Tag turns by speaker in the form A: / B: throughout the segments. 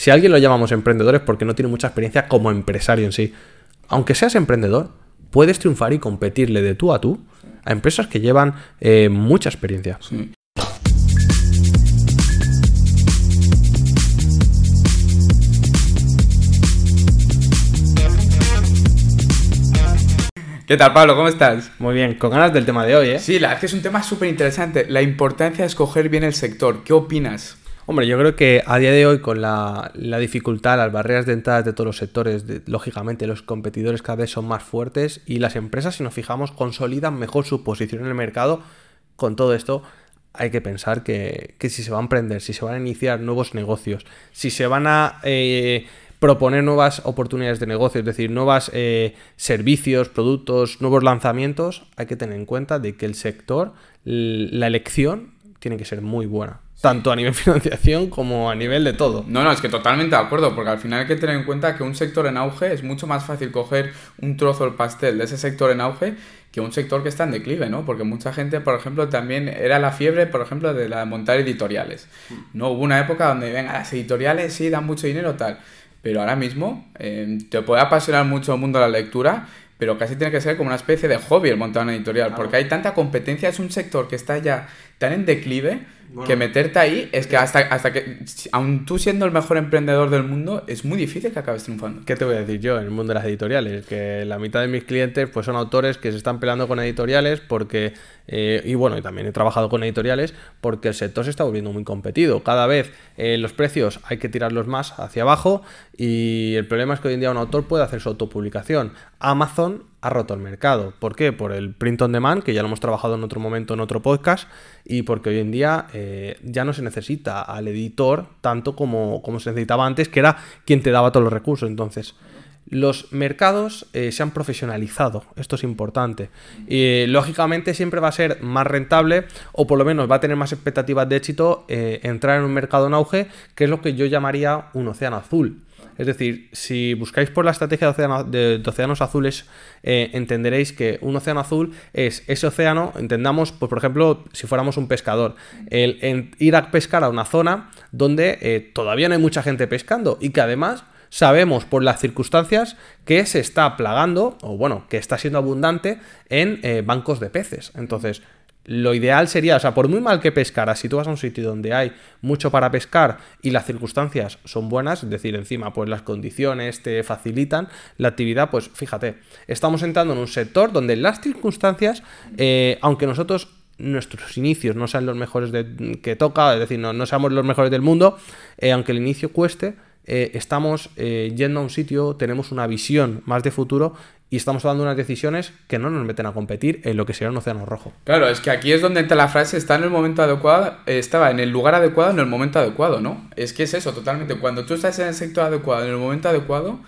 A: si a alguien lo llamamos emprendedor es porque no tiene mucha experiencia como empresario en sí. Aunque seas emprendedor, puedes triunfar y competirle de tú a tú a empresas que llevan eh, mucha experiencia.
B: ¿Qué tal, Pablo? ¿Cómo estás?
A: Muy bien, con ganas del tema de hoy, ¿eh?
B: Sí, la verdad es que es un tema súper interesante. La importancia de escoger bien el sector. ¿Qué opinas?
A: Hombre, yo creo que a día de hoy, con la, dificultad, las barreras de entrada de todos los sectores, lógicamente los competidores cada vez son más fuertes y las empresas, si nos fijamos, consolidan mejor su posición en el mercado. Con todo esto, hay que pensar que, si se va a emprender, si se van a iniciar nuevos negocios, si se van a eh, proponer nuevas oportunidades de negocio, es decir, nuevos eh, servicios, productos, nuevos lanzamientos, hay que tener en cuenta de que el sector, la elección, tiene que ser muy buena. Tanto a nivel financiación como a nivel de todo.
B: No, no, es que totalmente de acuerdo, porque al final hay que tener en cuenta que un sector en auge es mucho más fácil coger un trozo del pastel de ese sector en auge que un sector que está en declive, ¿no? Porque mucha gente, por ejemplo, también era la fiebre, por ejemplo, de la montar editoriales. No hubo una época donde, venga, las editoriales sí dan mucho dinero, tal. Pero ahora mismo eh, te puede apasionar mucho el mundo de la lectura, pero casi tiene que ser como una especie de hobby el montar una editorial, porque hay tanta competencia, es un sector que está ya tan en declive que meterte ahí es que hasta, hasta que, aun tú siendo el mejor emprendedor del mundo, es muy difícil que acabes triunfando.
A: ¿Qué te voy a decir yo en el mundo de las editoriales? Que la mitad de mis clientes pues son autores que se están peleando con editoriales porque, eh, y bueno, y también he trabajado con editoriales porque el sector se está volviendo muy competido. Cada vez eh, los precios hay que tirarlos más hacia abajo y el problema es que hoy en día un autor puede hacer su autopublicación. Amazon ha roto el mercado. ¿Por qué? Por el print on demand, que ya lo hemos trabajado en otro momento en otro podcast, y porque hoy en día eh, ya no se necesita al editor tanto como, como, se necesitaba antes, que era quien te daba todos los recursos. Entonces, los mercados eh, se han profesionalizado, esto es importante. Y lógicamente siempre va a ser más rentable, o por lo menos va a tener más expectativas de éxito, eh, entrar en un mercado en auge, que es lo que yo llamaría un océano azul. Es decir, si buscáis por la estrategia de, océanos azules, eh, entenderéis que un océano azul es ese océano, entendamos, pues por ejemplo, si fuéramos un pescador, el, ir a pescar a una zona donde todavía no hay mucha gente pescando y que además sabemos por las circunstancias que se está plagando, o bueno, que está siendo abundante en eh, bancos de peces. Entonces, lo ideal sería, o sea, por muy mal que pescara, si tú vas a un sitio donde hay mucho para pescar y las circunstancias son buenas, es decir, encima pues las condiciones te facilitan la actividad, pues fíjate, estamos entrando en un sector donde las circunstancias, eh, aunque nosotros nuestros inicios no sean los mejores que toca, es decir, no, no seamos los mejores del mundo, eh, aunque el inicio cueste, eh, estamos yendo a un sitio, tenemos una visión más de futuro y estamos dando unas decisiones que no nos meten a competir en lo que sería un océano rojo.
B: Claro, es que aquí es donde entra la frase, está en el momento adecuado, eh, estaba en el lugar adecuado en el momento adecuado, ¿no? Es que es eso, totalmente. Cuando tú estás en el sector adecuado, en el momento adecuado,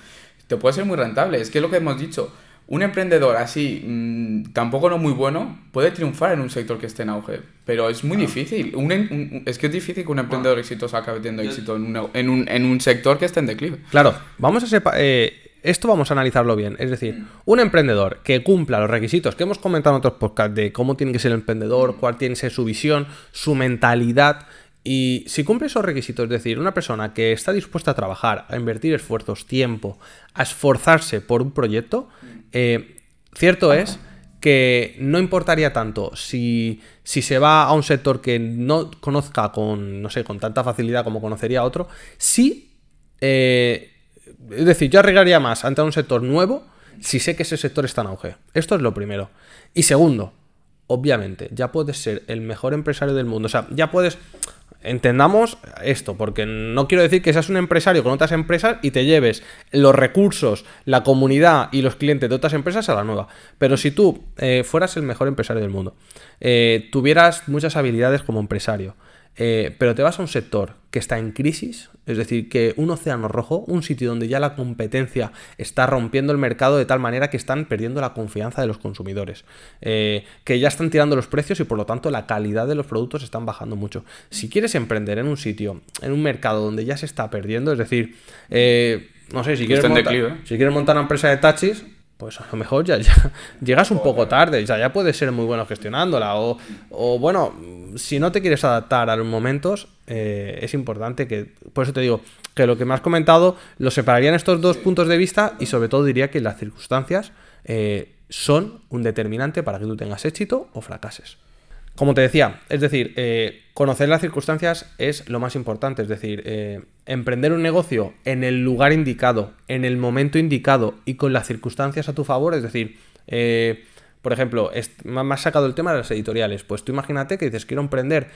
B: te puede ser muy rentable. Es que es lo que hemos dicho. Un emprendedor así, mm, tampoco no muy bueno, puede triunfar en un sector que esté en auge, pero es muy difícil. es que es difícil que un emprendedor exitoso acabe teniendo éxito en, en, un, en, un, sector que esté en declive.
A: Claro, vamos a separar... Eh, esto vamos a analizarlo bien. Es decir, un emprendedor que cumpla los requisitos que hemos comentado en otros podcasts de cómo tiene que ser el emprendedor, cuál tiene que ser su visión, su mentalidad. Y si cumple esos requisitos, es decir, una persona que está dispuesta a trabajar, a invertir esfuerzos, tiempo, a esforzarse por un proyecto, eh, cierto es que no importaría tanto si, si, se va a un sector que no conozca con, no sé, con tanta facilidad como conocería otro, si eh, es decir, yo arreglaría más ante un sector nuevo si sé que ese sector está en auge. Esto es lo primero. Y segundo, obviamente, ya puedes ser el mejor empresario del mundo. O sea, ya puedes. Entendamos esto, porque no quiero decir que seas un empresario con otras empresas y te lleves los recursos, la comunidad y los clientes de otras empresas a la nueva. Pero si tú eh, fueras el mejor empresario del mundo, eh, tuvieras muchas habilidades como empresario, eh, pero te vas a un sector que está en crisis, es decir, que un océano rojo, un sitio donde ya la competencia está rompiendo el mercado de tal manera que están perdiendo la confianza de los consumidores, eh, que ya están tirando los precios y por lo tanto la calidad de los productos están bajando mucho. Si quieres emprender en un sitio, en un mercado donde ya se está perdiendo, es decir, eh, no sé, si quieres, montar, si quieres montar una empresa de taxis, pues a lo mejor ya, llegas un poco tarde, ya, ya puedes ser muy bueno gestionándola. O, o bueno, si no te quieres adaptar a los momentos, eh, es importante que, por eso te digo, que lo que me has comentado lo separaría en estos dos puntos de vista y sobre todo diría que las circunstancias eh, son un determinante para que tú tengas éxito o fracases. Como te decía, es decir, eh, conocer las circunstancias es lo más importante, es decir, eh, emprender un negocio en el lugar indicado, en el momento indicado y con las circunstancias a tu favor, es decir, eh, por ejemplo, me has sacado el tema de las editoriales, pues tú imagínate que dices, quiero emprender,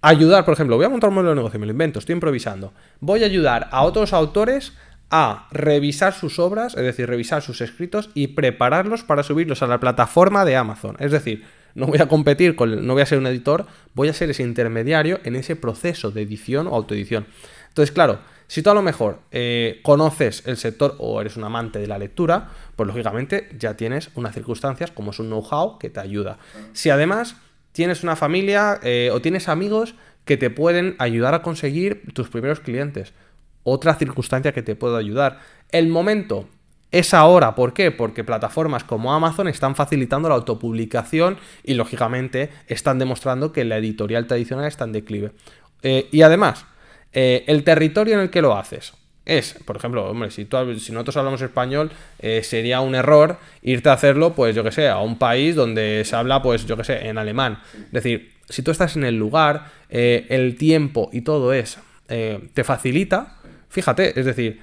A: ayudar, por ejemplo, voy a montar un modelo de negocio, me lo invento, estoy improvisando, voy a ayudar a otros autores a revisar sus obras, es decir, revisar sus escritos y prepararlos para subirlos a la plataforma de Amazon, es decir, no voy a competir con, no voy a ser un editor, voy a ser ese intermediario en ese proceso de edición o autoedición. Entonces, claro, si tú a lo mejor eh, conoces el sector o eres un amante de la lectura, pues lógicamente ya tienes unas circunstancias como es un know-how que te ayuda. Si además tienes una familia eh, o tienes amigos que te pueden ayudar a conseguir tus primeros clientes, otra circunstancia que te puede ayudar. El momento es ahora, ¿por qué? Porque plataformas como Amazon están facilitando la autopublicación y lógicamente están demostrando que la editorial tradicional está en declive. Eh, y además, eh, el territorio en el que lo haces es, por ejemplo, hombre, si, si nosotros hablamos español, eh, sería un error irte a hacerlo, pues yo que sé, a un país donde se habla, pues yo que sé, en alemán. Es decir, si tú estás en el lugar, el tiempo y todo eso te facilita, fíjate, es decir,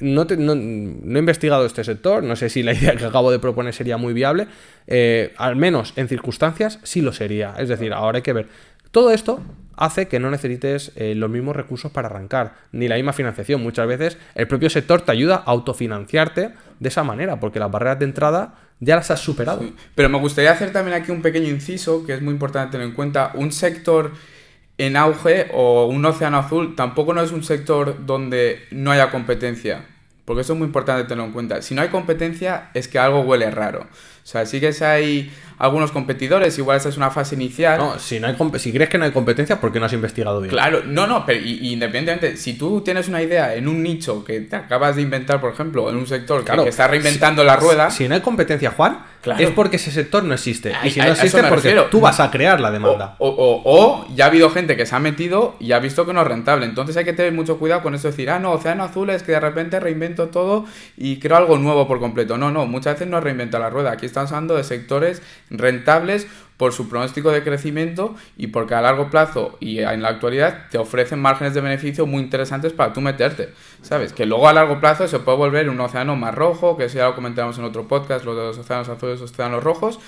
A: no, he investigado este sector, no sé si la idea que acabo de proponer sería muy viable, eh, al menos en circunstancias sí lo sería, es decir, ahora hay que ver. Todo esto hace que no necesites eh, los mismos recursos para arrancar, ni la misma financiación. Muchas veces el propio sector te ayuda a autofinanciarte de esa manera, porque las barreras de entrada ya las has superado.
B: Pero me gustaría hacer también aquí un pequeño inciso, que es muy importante tener en cuenta, un sector en auge o un océano azul tampoco no es un sector donde no haya competencia. Porque eso es muy importante tenerlo en cuenta. Si no hay competencia, es que algo huele raro. O sea, sí que hay algunos competidores, igual esa es una fase inicial.
A: No, si, no hay si crees que no hay competencia, ¿por qué no has investigado bien?
B: Claro, no, no, pero independientemente, si tú tienes una idea en un nicho que te acabas de inventar, por ejemplo, en un sector que, está reinventando la rueda.
A: Si no hay competencia, Juan, es porque ese sector no existe. y si no existe, porque tú vas a crear la demanda.
B: O, o, ya ha habido gente que se ha metido y ha visto que no es rentable. Entonces hay que tener mucho cuidado con eso, decir, ah, no, Océano Azul es que de repente reinvento todo y creo algo nuevo por completo. No, no, muchas veces no reinventa la rueda. Aquí estamos hablando de sectores rentables por su pronóstico de crecimiento y porque a largo plazo y en la actualidad te ofrecen márgenes de beneficio muy interesantes para tú meterte, ¿sabes? Que luego a largo plazo se puede volver un océano más rojo, que eso ya lo comentamos en otro podcast, lo de los océanos azules, los océanos rojos,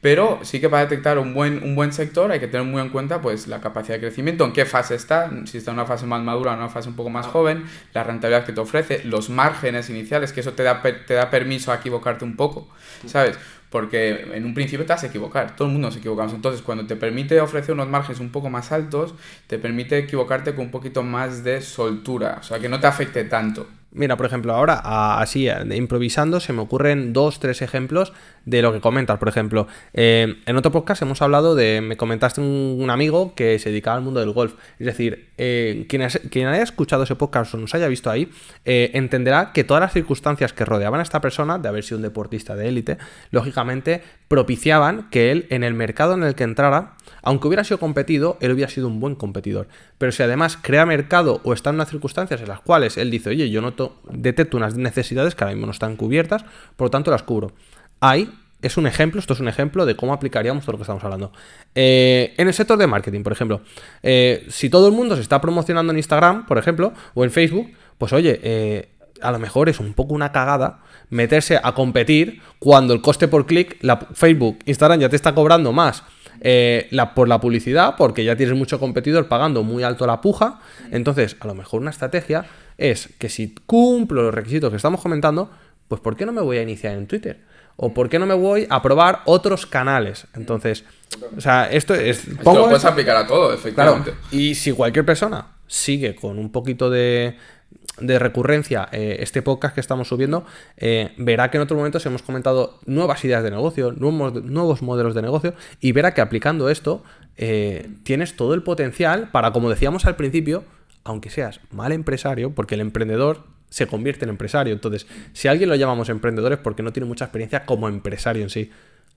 B: pero sí que para detectar un buen, un buen sector hay que tener muy en cuenta pues la capacidad de crecimiento, en qué fase está, si está en una fase más madura o en una fase un poco más joven, la rentabilidad que te ofrece, los márgenes iniciales, que eso te da, te da permiso a equivocarte un poco, ¿sabes? porque en un principio te vas a equivocar, todo el mundo nos equivocamos. Entonces, cuando te permite ofrecer unos márgenes un poco más altos, te permite equivocarte con un poquito más de soltura, o sea, que no te afecte tanto.
A: Mira, por ejemplo, ahora así, improvisando, se me ocurren dos, tres ejemplos de lo que comentas. Por ejemplo, eh, en otro podcast hemos hablado de, me comentaste un, amigo que se dedicaba al mundo del golf. Es decir, eh, quien, haya escuchado ese podcast o nos haya visto ahí, eh, entenderá que todas las circunstancias que rodeaban a esta persona, de haber sido un deportista de élite, lógicamente propiciaban que él, en el mercado en el que entrara, aunque hubiera sido competido, él hubiera sido un buen competidor. Pero si además crea mercado o está en unas circunstancias en las cuales él dice, oye, yo noto, detecto unas necesidades que ahora mismo no están cubiertas, por lo tanto las cubro. Ahí es un ejemplo, esto es un ejemplo de cómo aplicaríamos todo lo que estamos hablando. Eh, en el sector de marketing, por ejemplo, eh, si todo el mundo se está promocionando en Instagram, por ejemplo, o en Facebook, pues oye, eh, a lo mejor es un poco una cagada meterse a competir cuando el coste por clic, Facebook, Instagram ya te está cobrando más eh, la, por la publicidad, porque ya tienes mucho competidor pagando muy alto la puja. Entonces, a lo mejor una estrategia es que si cumplo los requisitos que estamos comentando, pues ¿por qué no me voy a iniciar en Twitter? ¿O por qué no me voy a probar otros canales? Entonces, o sea, esto es...
B: Esto lo puedes aplicar a todo, efectivamente.
A: y si cualquier persona sigue con un poquito de, de recurrencia eh, este podcast que estamos subiendo, eh, verá que en otros momentos hemos comentado nuevas ideas de negocio, nuevos, nuevos modelos de negocio, y verá que aplicando esto eh, tienes todo el potencial para, como decíamos al principio, aunque seas mal empresario, porque el emprendedor se convierte en empresario. Entonces, si a alguien lo llamamos emprendedor es porque no tiene mucha experiencia como empresario en sí.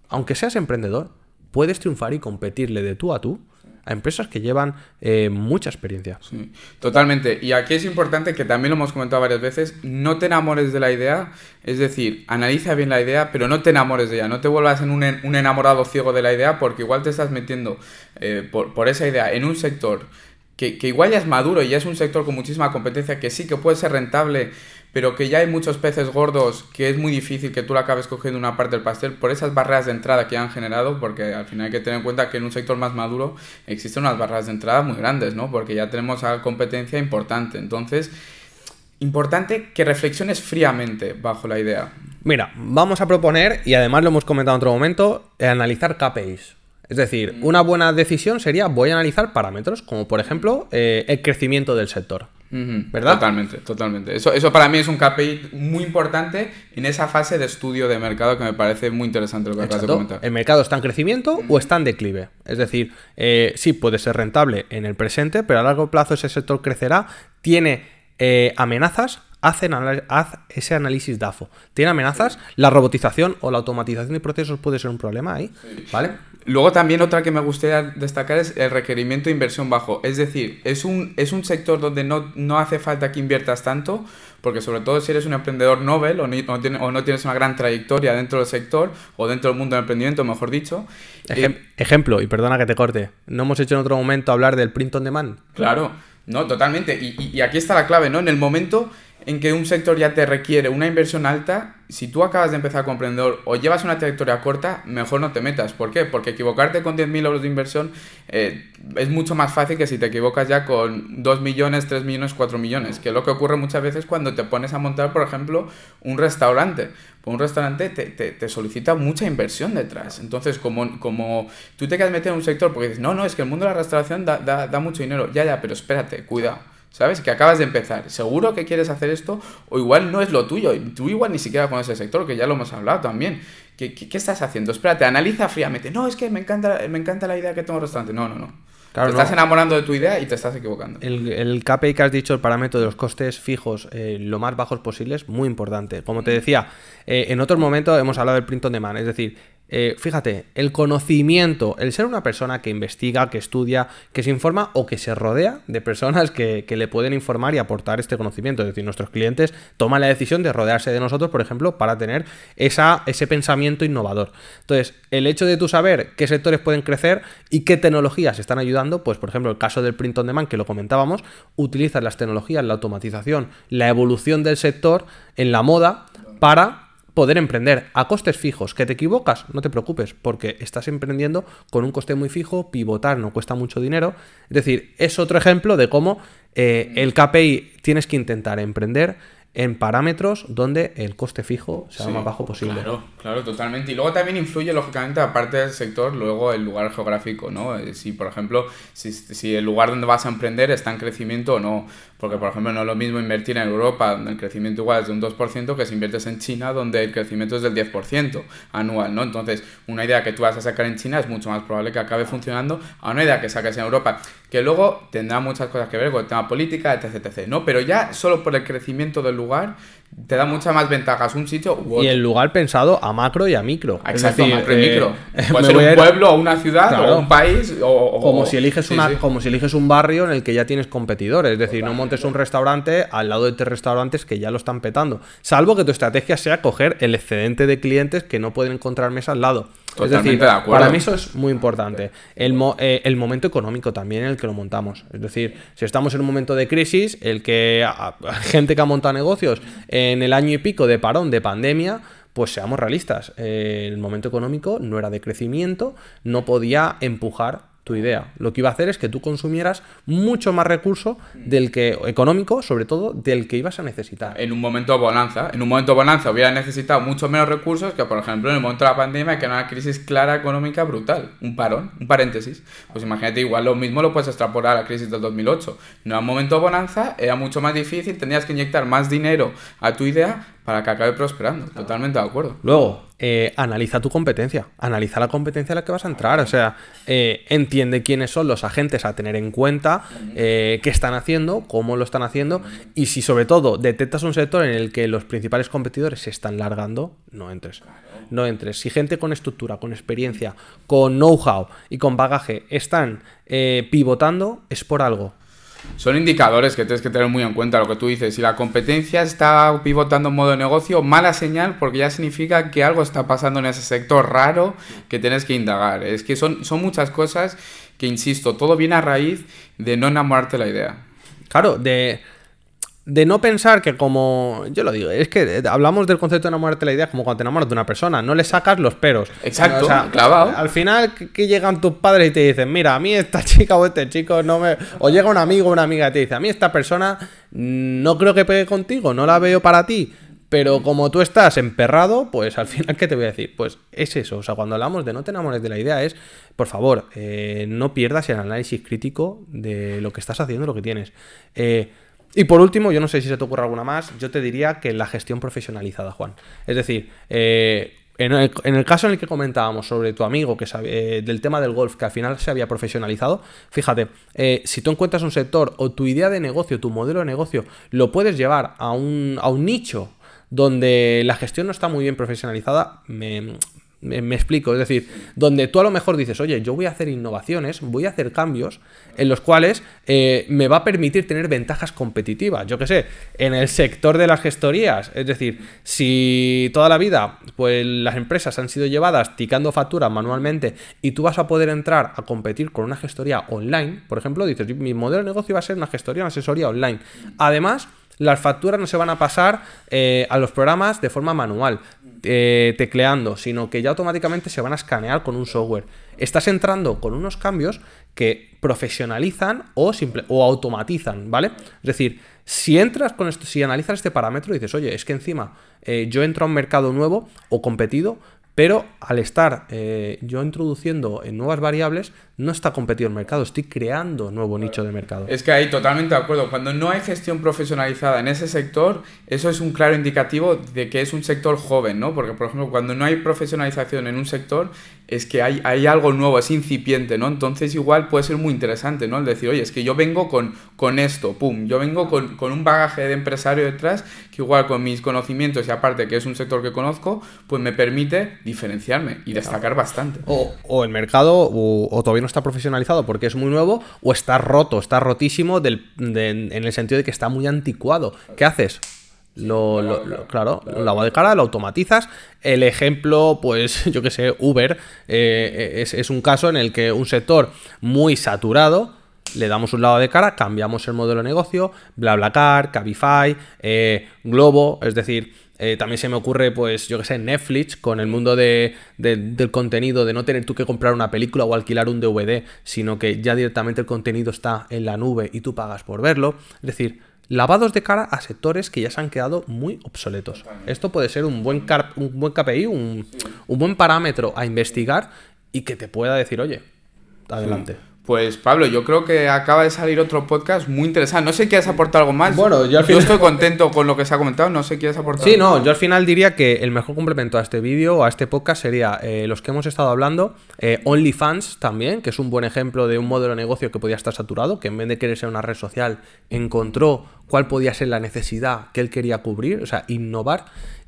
A: Aunque seas emprendedor, puedes triunfar y competirle de tú a tú a empresas que llevan eh, mucha experiencia.
B: Sí, totalmente. Y aquí es importante que también lo hemos comentado varias veces, no te enamores de la idea, es decir, analiza bien la idea, pero no te enamores de ella, no te vuelvas en un, un enamorado ciego de la idea porque igual te estás metiendo eh, por, por esa idea en un sector que, que, igual ya es maduro y ya es un sector con muchísima competencia, que sí que puede ser rentable, pero que ya hay muchos peces gordos, que es muy difícil que tú le acabes cogiendo una parte del pastel por esas barreras de entrada que han generado, porque al final hay que tener en cuenta que en un sector más maduro existen unas barreras de entrada muy grandes, ¿no? Porque ya tenemos a competencia importante. Entonces, importante que reflexiones fríamente bajo la idea.
A: Mira, vamos a proponer, y además lo hemos comentado en otro momento, analizar KPIs. Es decir, una buena decisión sería voy a analizar parámetros, como por ejemplo eh, el crecimiento del sector. ¿Verdad?
B: Totalmente, totalmente. Eso, eso para mí es un KPI muy importante en esa fase de estudio de mercado que me parece muy interesante lo que acabas de comentar.
A: ¿El mercado está en crecimiento o está en declive? Es decir, eh, sí puede ser rentable en el presente, pero a largo plazo ese sector crecerá, tiene eh, amenazas, hacen, haz ese análisis DAFO. ¿Tiene amenazas? ¿La robotización o la automatización de procesos puede ser un problema ahí? ¿Vale?
B: Luego también otra que me gustaría destacar es el requerimiento de inversión bajo. Es decir, es un, es un sector donde no, no hace falta que inviertas tanto, porque sobre todo si eres un emprendedor novel o, no, o no tienes una gran trayectoria dentro del sector o dentro del mundo del emprendimiento, mejor dicho.
A: Ejem eh, ejemplo, y perdona que te corte, ¿no hemos hecho en otro momento hablar del print on demand?
B: Claro, no, totalmente. Y, y, y aquí está la clave, ¿no? En el momento en que un sector ya te requiere una inversión alta, si tú acabas de empezar como emprendedor o llevas una trayectoria corta, mejor no te metas. ¿Por qué? Porque equivocarte con 10.000 euros de inversión eh, es mucho más fácil que si te equivocas ya con 2 millones, 3 millones, 4 millones, que es lo que ocurre muchas veces cuando te pones a montar, por ejemplo, un restaurante. Pues un restaurante te, te, te, solicita mucha inversión detrás. Entonces, como, como tú te quedas metido en un sector porque dices, no, no, es que el mundo de la restauración da, da, da mucho dinero. Ya, ya, pero espérate, cuidado ¿Sabes? Que acabas de empezar. Seguro que quieres hacer esto o igual no es lo tuyo. Tú igual ni siquiera con ese sector, que ya lo hemos hablado también. ¿Qué, qué, qué estás haciendo? Espérate, analiza fríamente. No, es que me encanta, me encanta la idea que tengo el restaurante. No, no, no. Claro, te estás enamorando de tu idea y te estás equivocando.
A: El, el KPI que has dicho, el parámetro de los costes fijos, eh, lo más bajos posibles, muy importante. Como te decía, eh, en otro momento hemos hablado del print on demand, es decir, eh, fíjate, el conocimiento, el ser una persona que investiga, que estudia, que se informa o que se rodea de personas que, que, le pueden informar y aportar este conocimiento. Es decir, nuestros clientes toman la decisión de rodearse de nosotros, por ejemplo, para tener esa, ese pensamiento innovador. Entonces, el hecho de tú saber qué sectores pueden crecer y qué tecnologías están ayudando, pues por ejemplo, el caso del print on demand que lo comentábamos, utilizas las tecnologías, la automatización, la evolución del sector en la moda para poder emprender a costes fijos. ¿Que te equivocas? No te preocupes, porque estás emprendiendo con un coste muy fijo, pivotar no cuesta mucho dinero. Es decir, es otro ejemplo de cómo eh, el KPI tienes que intentar emprender en parámetros donde el coste fijo sea sí, lo más bajo posible.
B: Claro, claro, totalmente. Y luego también influye, lógicamente, aparte del sector, luego el lugar geográfico, ¿no? Eh, si, por ejemplo, si, si el lugar donde vas a emprender está en crecimiento o no. Porque, por ejemplo, no es lo mismo invertir en Europa, donde el crecimiento igual es de un 2%, que si inviertes en China, donde el crecimiento es del 10% anual, ¿no? Entonces, una idea que tú vas a sacar en China es mucho más probable que acabe funcionando a una idea que saques en Europa, que luego tendrá muchas cosas que ver con el tema política, etc, etc, ¿no? Pero ya solo por el crecimiento del lugar te da muchas más ventajas un sitio u otro.
A: Y el lugar pensado a macro y a micro.
B: Exacto, decir, macro y micro. Eh, Puede ser un pueblo o una ciudad claro. o un país o, o
A: como si eliges sí, una sí. como si eliges un barrio en el que ya tienes competidores, es decir, Totalmente. no montes un restaurante al lado de tres restaurantes que ya lo están petando, salvo que tu estrategia sea coger el excedente de clientes que no pueden encontrar mesa al lado.
B: Totalmente
A: es decir,
B: de acuerdo.
A: para mí eso es muy importante. El, mo eh, el, momento económico también en el que lo montamos. Es decir, si estamos en un momento de crisis, el que a, a gente que ha montado negocios en el año y pico de parón, de pandemia, pues seamos realistas. Eh, el momento económico no era de crecimiento, no podía empujar tu idea. Lo que iba a hacer es que tú consumieras mucho más recurso del que económico, sobre todo del que ibas a necesitar.
B: En un momento bonanza, en un momento bonanza hubiera necesitado mucho menos recursos que por ejemplo en el momento de la pandemia que era una crisis clara económica brutal, un parón, un paréntesis. Pues imagínate igual lo mismo lo puedes extrapolar a la crisis del 2008. No era un momento bonanza, era mucho más difícil, tenías que inyectar más dinero a tu idea para que acabe prosperando. Totalmente de acuerdo.
A: Luego, eh, analiza tu competencia, analiza la competencia a la que vas a entrar, o sea, eh, entiende quiénes son los agentes a tener en cuenta, eh, qué están haciendo, cómo lo están haciendo, y si sobre todo detectas un sector en el que los principales competidores se están largando, no entres. No entres. Si gente con estructura, con experiencia, con know-how y con bagaje están pivotando, es por algo
B: son indicadores que tienes que tener muy en cuenta lo que tú dices. Si la competencia está pivotando en modo de negocio, mala señal porque ya significa que algo está pasando en ese sector raro que tienes que indagar. Es que son, son muchas cosas que, insisto, todo viene a raíz de no enamorarte la idea.
A: Claro, de de no pensar que como yo lo digo, es que hablamos del concepto de enamorarte la idea como cuando te enamoras de una persona, no le sacas los peros.
B: Exacto, clavado.
A: Al final que llegan tus padres y te dicen, mira, a mí esta chica o este chico no me... O llega un amigo o una amiga y te dice, a mí esta persona no creo que pegue contigo, no la veo para ti. Pero como tú estás emperrado, pues al final, ¿qué te voy a decir? Pues es eso. O sea, cuando hablamos de no te enamores de la idea, es, por favor, eh, no pierdas el análisis crítico de lo que estás haciendo, lo que tienes. Eh, y por último, yo no sé si se te ocurre alguna más, yo te diría que la gestión profesionalizada, Juan. Es decir, eh, en, el, caso en el que comentábamos sobre tu amigo que eh, del tema del golf, que al final se había profesionalizado, fíjate, eh, si tú encuentras un sector o tu idea de negocio, tu modelo de negocio, lo puedes llevar a un, a un nicho donde la gestión no está muy bien profesionalizada, me, me, explico, es decir, donde tú a lo mejor dices, oye, yo voy a hacer innovaciones, voy a hacer cambios en los cuales eh, me va a permitir tener ventajas competitivas. Yo qué sé, en el sector de las gestorías, es decir, si toda la vida pues las empresas han sido llevadas ticando facturas manualmente y tú vas a poder entrar a competir con una gestoría online, por ejemplo, dices, mi modelo de negocio va a ser una gestoría, una asesoría online. Además, las facturas no se van a pasar eh, a los programas de forma manual, eh, tecleando, sino que ya automáticamente se van a escanear con un software. Estás entrando con unos cambios que profesionalizan o, o automatizan, ¿vale? Es decir, si entras con esto, si analizas este parámetro y dices, oye, es que encima eh, yo entro a un mercado nuevo o competido, pero al estar eh, yo introduciendo en nuevas variables, no está competido el mercado, estoy creando nuevo nicho de mercado.
B: Es que ahí totalmente de acuerdo. Cuando no hay gestión profesionalizada en ese sector, eso es un claro indicativo de que es un sector joven, ¿no? Porque, por ejemplo, cuando no hay profesionalización en un sector, es que hay, hay algo nuevo, es incipiente, ¿no? Entonces igual puede ser muy interesante, ¿no? El decir, oye, es que yo vengo con, con esto, pum, yo vengo con, con un bagaje de empresario detrás que igual con mis conocimientos y aparte que es un sector que conozco, pues me permite diferenciarme y destacar bastante.
A: O, el mercado o, todavía no está profesionalizado porque es muy nuevo o está roto, está rotísimo del, en el sentido de que está muy anticuado. ¿Qué haces? Lo, lo, claro, de cara, lo automatizas. El ejemplo, pues yo que sé, Uber eh, es, es, un caso en el que un sector muy saturado, le damos un lado de cara, cambiamos el modelo de negocio, BlaBlaCar, Cabify, eh, Globo, es decir, eh, también se me ocurre, pues, yo que sé, Netflix, con el mundo de, del contenido, de no tener tú que comprar una película o alquilar un DVD, sino que ya directamente el contenido está en la nube y tú pagas por verlo. Es decir, lavados de cara a sectores que ya se han quedado muy obsoletos. Esto puede ser un buen, un buen KPI, un, un, buen parámetro a investigar y que te pueda decir, oye, adelante.
B: Pues Pablo, yo creo que acaba de salir otro podcast muy interesante. No sé si quieres aportar algo más.
A: Bueno,
B: yo, al final... estoy contento con lo que se ha comentado. No sé si quieres aportar.
A: Sí, no, yo al final diría que el mejor complemento a este vídeo o a este podcast sería eh, los que hemos estado hablando. Eh, OnlyFans también, que es un buen ejemplo de un modelo de negocio que podía estar saturado, que en vez de querer ser una red social, encontró cuál podía ser la necesidad que él quería cubrir, o sea, innovar.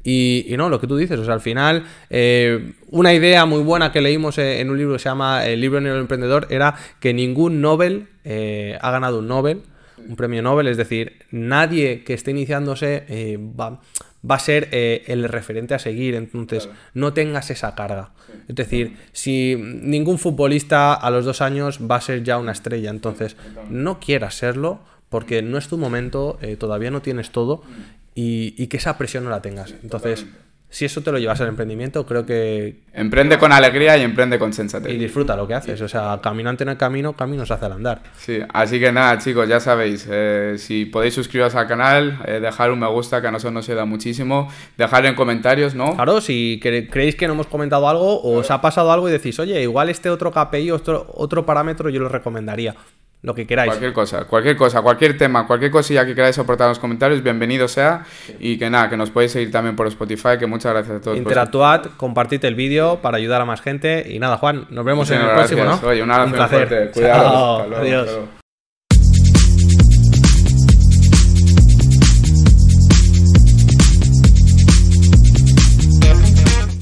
A: Y, no, lo que tú dices, o sea, al final, eh, una idea muy buena que leímos eh, en un libro que se llama El libro en el emprendedor era que ningún Nobel eh, ha ganado un Nobel, un premio Nobel, es decir, nadie que esté iniciándose va, va, a ser el referente a seguir, entonces no tengas esa carga. Es decir, si ningún futbolista a los dos años va a ser ya una estrella, entonces no quieras serlo porque no es tu momento, todavía no tienes todo y, que esa presión no la tengas. Entonces, si eso te lo llevas al emprendimiento, creo que...
B: Emprende con alegría y emprende con sensatez.
A: Y disfruta lo que haces. O sea, caminante en el camino, camino se hace al andar.
B: Sí, así que nada, chicos, ya sabéis. Eh, si podéis suscribiros al canal, eh, dejar un me gusta, que a nosotros nos ayuda muchísimo. Dejar en comentarios, ¿no?
A: Claro, si creéis que no hemos comentado algo o os ha pasado algo y decís, oye, igual este otro KPI, otro, otro parámetro yo lo recomendaría lo que queráis.
B: Cualquier cosa, cualquier cosa, cualquier tema, cualquier cosilla que queráis aportar en los comentarios, bienvenido sea. Y que nada, que nos podéis seguir también por Spotify, que muchas gracias a todos.
A: Interactuad, compartid el vídeo para ayudar a más gente. Y nada, Juan, nos vemos en el próximo, ¿no?
B: Oye, un abrazo un placer. Fuerte. Cuidado.
A: Adiós.